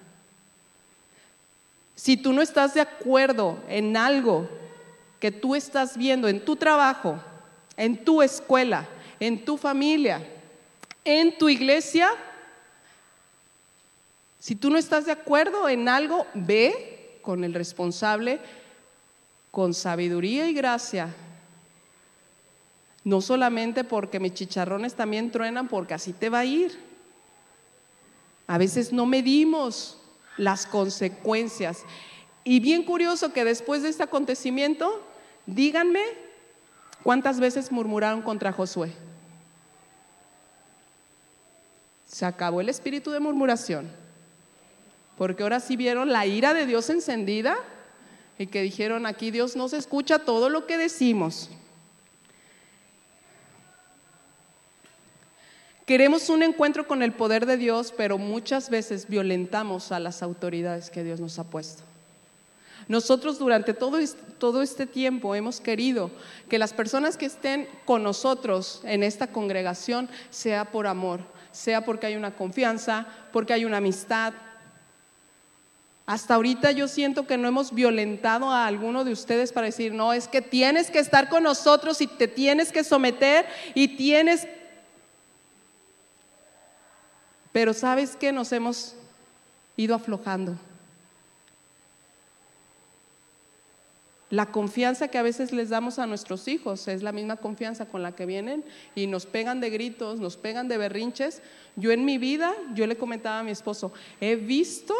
[SPEAKER 1] Si tú no estás de acuerdo en algo que tú estás viendo en tu trabajo, en tu escuela, en tu familia, en tu iglesia, si tú no estás de acuerdo en algo, ve con el responsable con sabiduría y gracia no solamente porque mis chicharrones también truenan, porque así te va a ir. A veces no medimos las consecuencias. Y bien curioso que después de este acontecimiento, díganme cuántas veces murmuraron contra Josué. Se acabó el espíritu de murmuración. Porque ahora sí vieron la ira de Dios encendida y que dijeron, aquí Dios no se escucha todo lo que decimos. Queremos un encuentro con el poder de Dios, pero muchas veces violentamos a las autoridades que Dios nos ha puesto. Nosotros durante todo, todo este tiempo hemos querido que las personas que estén con nosotros en esta congregación sea por amor, sea porque hay una confianza, porque hay una amistad. Hasta ahorita yo siento que no hemos violentado a alguno de ustedes para decir, no, es que tienes que estar con nosotros y te tienes que someter y tienes pero sabes que nos hemos ido aflojando. La confianza que a veces les damos a nuestros hijos es la misma confianza con la que vienen y nos pegan de gritos, nos pegan de berrinches. Yo en mi vida, yo le comentaba a mi esposo, he visto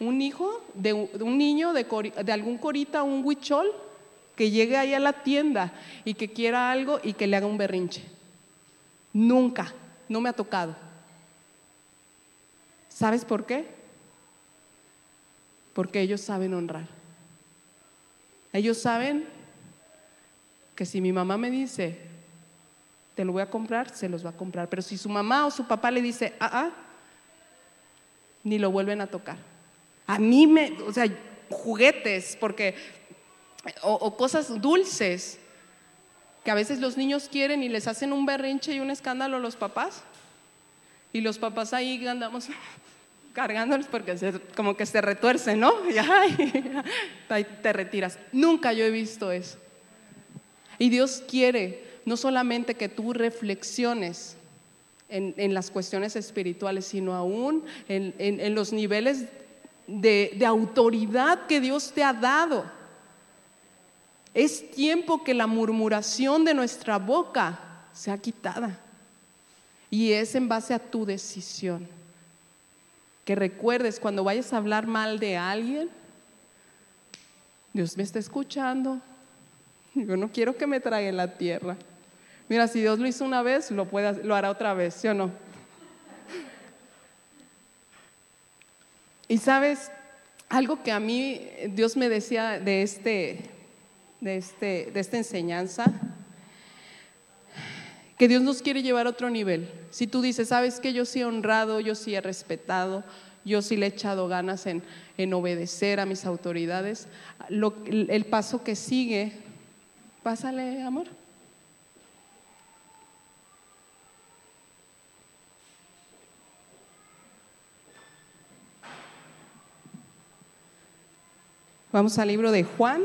[SPEAKER 1] un hijo de un niño de, algún corita, un huichol, que llegue ahí a la tienda y que quiera algo y que le haga un berrinche. Nunca, no me ha tocado. ¿Sabes por qué? Porque ellos saben honrar. Ellos saben que si mi mamá me dice, te lo voy a comprar, se los va a comprar. Pero si su mamá o su papá le dice, ah, ah, ni lo vuelven a tocar. A mí me, o sea, juguetes, porque, o, cosas dulces, que a veces los niños quieren y les hacen un berrinche y un escándalo a los papás. Y los papás ahí andamos cargándolos porque como que se retuercen, ¿no? <laughs> Y <laughs> ahí te retiras. Nunca yo he visto eso. Y Dios quiere no solamente que tú reflexiones en, las cuestiones espirituales, sino aún en, los niveles de, de autoridad que Dios te ha dado. Es tiempo que la murmuración de nuestra boca sea quitada. Y es en base a tu decisión. Que recuerdes cuando vayas a hablar mal de alguien, Dios me está escuchando. Yo no quiero que me trague la tierra. Mira, si Dios lo hizo una vez, lo, lo hará otra vez, ¿sí o no? Y sabes, algo que a mí Dios me decía de, este, de, este, de esta enseñanza, que Dios nos quiere llevar a otro nivel. Si tú dices, sabes que yo sí he honrado, yo sí he respetado, yo sí le he echado ganas en, en obedecer a mis autoridades, el paso que sigue, pásale, amor. Vamos al libro de Juan.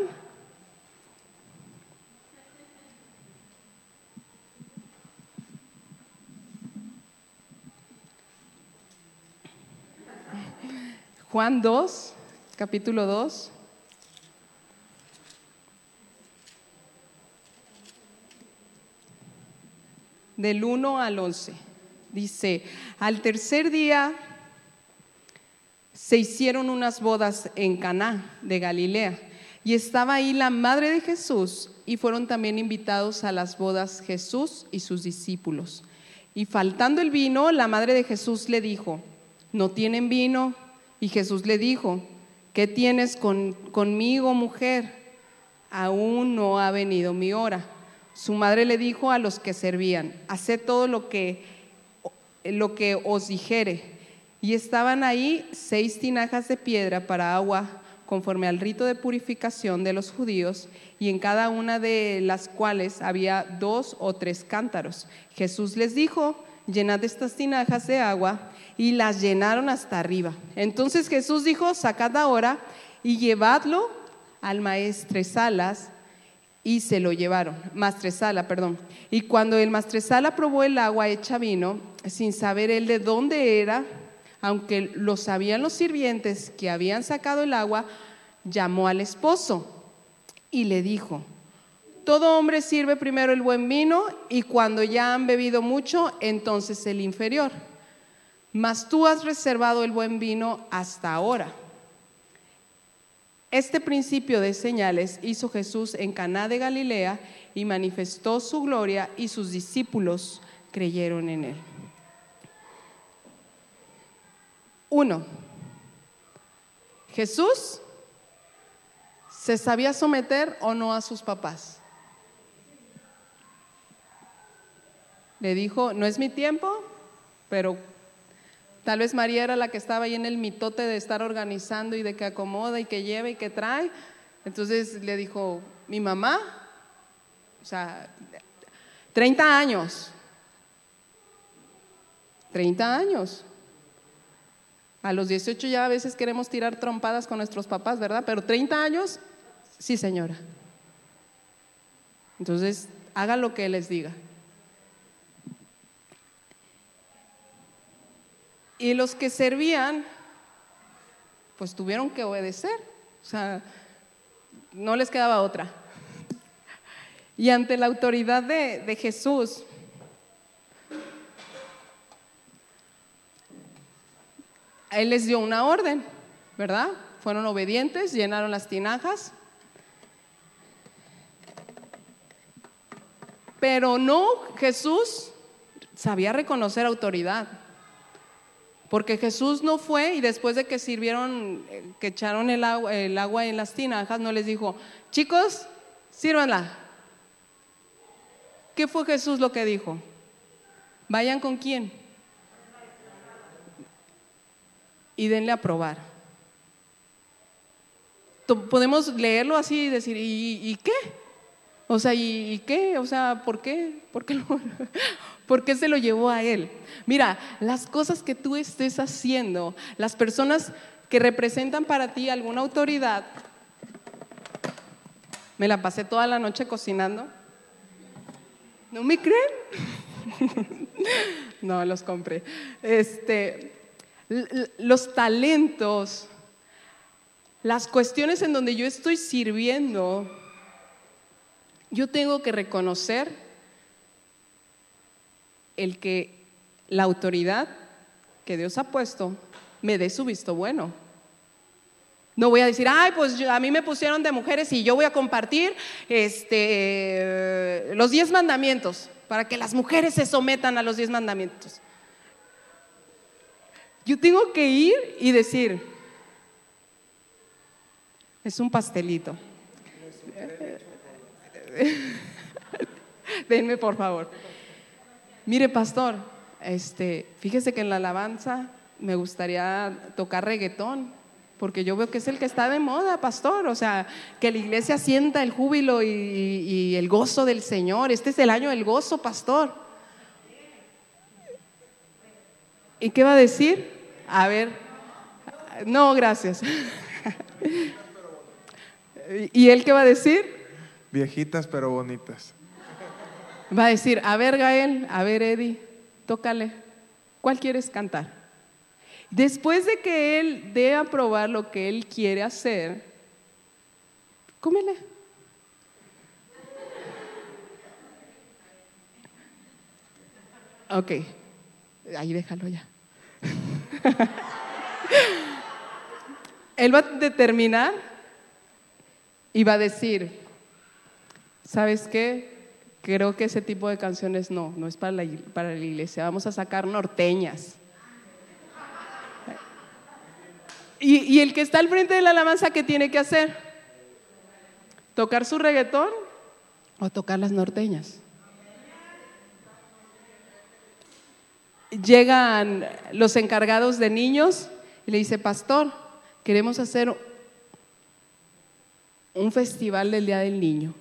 [SPEAKER 1] Juan 2, capítulo 2. Del 1 al 11. Dice, al tercer día se hicieron unas bodas en Caná de Galilea y estaba ahí la madre de Jesús y fueron también invitados a las bodas Jesús y sus discípulos. Y faltando el vino, la madre de Jesús le dijo, ¿no tienen vino? Y Jesús le dijo, ¿qué tienes conmigo, mujer? Aún no ha venido mi hora. Su madre le dijo a los que servían, haced todo lo que, lo que os dijere. Y estaban ahí seis tinajas de piedra para agua conforme al rito de purificación de los judíos, y en cada una de las cuales había dos o tres cántaros. Jesús les dijo, llenad estas tinajas de agua, y las llenaron hasta arriba. Entonces Jesús dijo, sacad ahora y llevadlo al maestresalas, y se lo llevaron, maestresala, perdón. Y cuando el maestresala probó el agua hecha vino, sin saber él de dónde era, aunque lo sabían los sirvientes que habían sacado el agua, llamó al esposo y le dijo, todo hombre sirve primero el buen vino y cuando ya han bebido mucho, entonces el inferior. Mas tú has reservado el buen vino hasta ahora. Este principio de señales hizo Jesús en Caná de Galilea y manifestó su gloria y sus discípulos creyeron en él. Uno, Jesús se sabía someter o no a sus papás. Le dijo, no es mi tiempo, pero tal vez María era la que estaba ahí en el mitote de estar organizando y de que acomoda y que lleva y que trae. Entonces le dijo, mi mamá, o sea, 30 años, 30 años. A los 18 ya a veces queremos tirar trompadas con nuestros papás, ¿verdad? Pero 30 años, sí señora. Entonces, haga lo que les diga. Y los que servían, pues tuvieron que obedecer. O sea, no les quedaba otra. Y ante la autoridad de, de Jesús, Él les dio una orden, ¿verdad? Fueron obedientes, llenaron las tinajas. Pero no, Jesús sabía reconocer autoridad. Porque Jesús no fue y después de que sirvieron, eh, que echaron el agua, en las tinajas, no les dijo, chicos, sírvanla. ¿Qué fue Jesús lo que dijo? Vayan con quién. Y denle a probar. Podemos leerlo así y decir, ¿y, qué? O sea, ¿y, qué? O sea, ¿por qué? ¿Por qué, ¿Por qué se lo llevó a él? Mira, las cosas que tú estés haciendo, las personas que representan para ti alguna autoridad, me la pasé toda la noche cocinando. ¿No me creen? <laughs> no, los compré. Este, los talentos, las cuestiones en donde yo estoy sirviendo, yo tengo que reconocer el que la autoridad que Dios ha puesto me dé su visto bueno. No voy a decir, ay, pues a mí me pusieron de mujeres y yo voy a compartir este, los diez mandamientos para que las mujeres se sometan a los diez mandamientos. Yo tengo que ir y decir, es un pastelito. <laughs> Denme por favor. Mire, pastor, este, fíjese que en la alabanza me gustaría tocar reggaetón, porque yo veo que es el que está de moda, pastor. O sea, que la iglesia sienta el júbilo y, y el gozo del Señor. Este es el año del gozo, pastor. ¿Y qué va a decir? A ver, no, gracias. <laughs> ¿Y él qué va a decir?
[SPEAKER 2] Viejitas pero bonitas.
[SPEAKER 1] Va a decir, a ver Gael, a ver Eddie, tócale. ¿Cuál quieres cantar? Después de que él dé a probar lo que él quiere hacer, cómele. Ok, ahí déjalo ya. <laughs> él va a determinar y va a decir, ¿sabes qué? Creo que ese tipo de canciones no, no es para la, para la iglesia. Vamos a sacar norteñas. Y, el que está al frente de la alabanza, ¿qué tiene que hacer? ¿Tocar su reggaetón o tocar las norteñas? Llegan los encargados de niños y le dice, pastor, queremos hacer un festival del Día del Niño.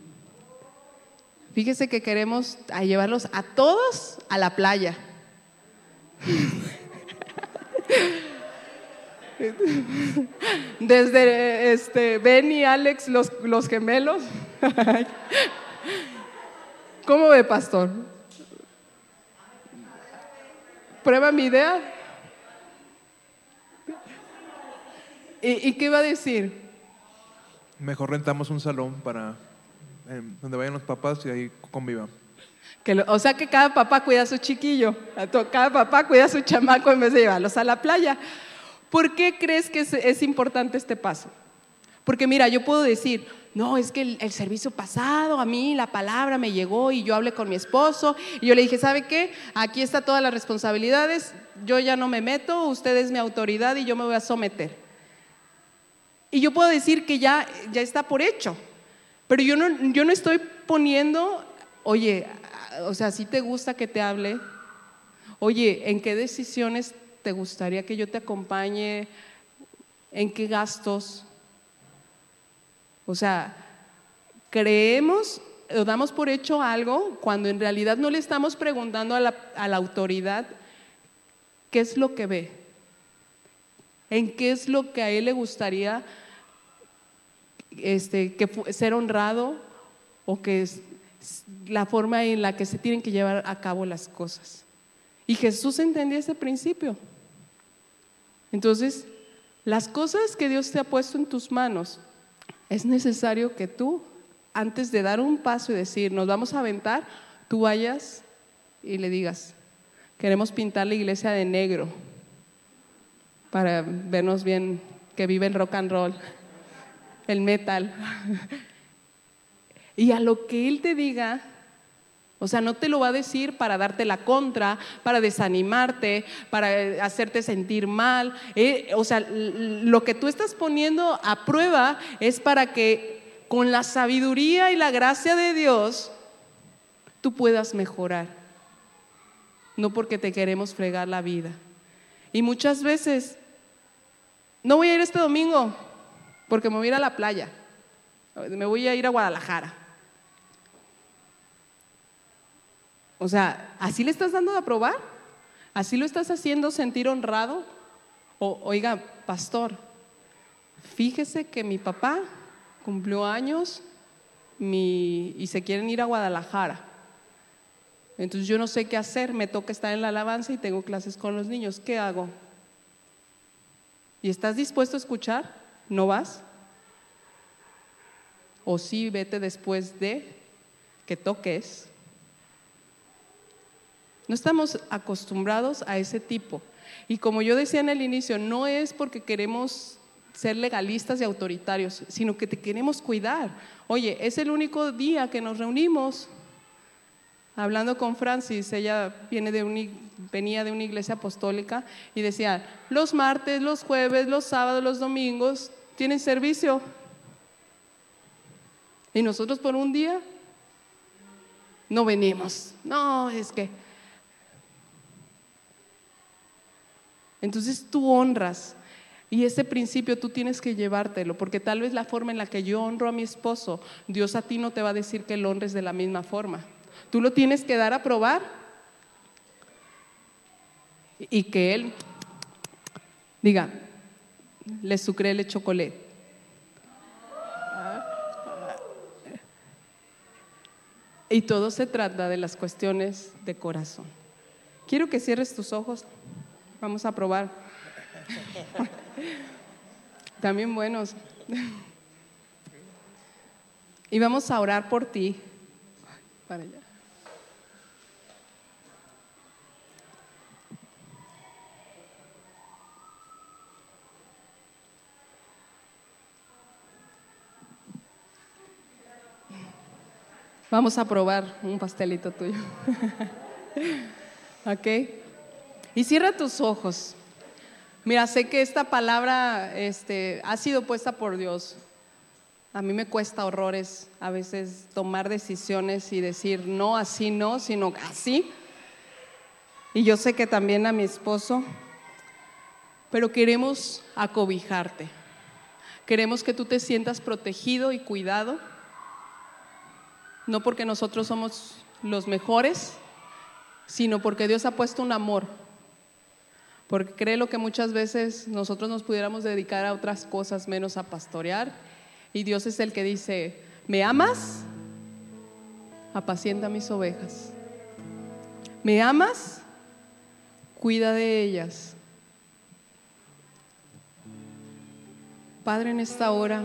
[SPEAKER 1] Fíjese que queremos llevarlos a todos a la playa. Desde este, Ben y Alex, los, los gemelos. ¿Cómo ve, pastor? ¿Prueba mi idea? ¿Y, ¿Y qué va a decir?
[SPEAKER 2] Mejor rentamos un salón para donde vayan los papás y ahí convivan.
[SPEAKER 1] Que o sea que cada papá cuida a su chiquillo, cada papá cuida a su chamaco en vez de llevarlos a la playa. ¿Por qué crees que es, importante este paso? Porque mira, yo puedo decir, no, es que el, el, servicio pasado, a mí la palabra me llegó y yo hablé con mi esposo y yo le dije, ¿sabe qué? Aquí está todas las responsabilidades, yo ya no me meto, usted es mi autoridad y yo me voy a someter. Y yo puedo decir que ya, ya está por hecho, pero yo no, yo no estoy poniendo, oye, o sea, si te gusta que te hable, oye, ¿en qué decisiones te gustaría que yo te acompañe? ¿En qué gastos? O sea, creemos o damos por hecho algo cuando en realidad no le estamos preguntando a la, a la autoridad qué es lo que ve, en qué es lo que a él le gustaría este, que ser honrado o que es la forma en la que se tienen que llevar a cabo las cosas. Y Jesús entendía ese principio. Entonces, las cosas que Dios te ha puesto en tus manos, es necesario que tú, antes de dar un paso y decir, nos vamos a aventar, tú vayas y le digas, queremos pintar la iglesia de negro para vernos bien que vive el rock and roll el metal. <laughs> Y a lo que Él te diga, O sea, no te lo va a decir para darte la contra, para desanimarte, para eh, hacerte sentir mal. Eh, o sea, lo que tú estás poniendo a prueba es para que con la sabiduría y la gracia de Dios tú puedas mejorar. No porque te queremos fregar la vida. Y muchas veces, no voy a ir este domingo porque me voy a ir a la playa. Me voy a ir a Guadalajara. O sea, ¿así le estás dando de aprobar? ¿Así lo estás haciendo sentir honrado? O, oiga, pastor, fíjese que mi papá cumplió años y se quieren ir a Guadalajara. Entonces yo no sé qué hacer, me toca estar en la alabanza y tengo clases con los niños. ¿Qué hago? ¿Y estás dispuesto a escuchar? ¿No vas? O sí, vete después de que toques no estamos acostumbrados a ese tipo. Y como yo decía en el inicio, no es porque queremos ser legalistas y autoritarios, sino que te queremos cuidar. Oye, es el único día que nos reunimos. Hablando con Francis, ella viene de venía de una iglesia apostólica y decía, los martes, los jueves, los sábados, los domingos tienen servicio. Y nosotros por un día no venimos. No, es que Entonces tú honras. Y ese principio tú tienes que llevártelo, porque tal vez la forma en la que yo honro a mi esposo, Dios a ti no te va a decir que lo honres de la misma forma. Tú lo tienes que dar a probar y que Él diga, le sucre el chocolate. Y todo se trata de las cuestiones de corazón. Quiero que cierres tus ojos. Vamos a probar. <laughs> También buenos. <laughs> Y vamos a orar por ti. Para allá. Vamos a probar un pastelito tuyo. <laughs> ¿Ok? Y cierra tus ojos. Mira, sé que esta palabra este, ha sido puesta por Dios. A mí me cuesta horrores a veces tomar decisiones y decir no, así no, sino así. Y yo sé que también a mi esposo, pero queremos acobijarte. Queremos que tú te sientas protegido y cuidado, no porque nosotros somos los mejores, sino porque Dios ha puesto un amor porque créelo que muchas veces nosotros nos pudiéramos dedicar a otras cosas menos a pastorear. Y Dios es el que dice, ¿me amas? Apacienta mis ovejas. ¿Me amas? Cuida de ellas. Padre, en esta hora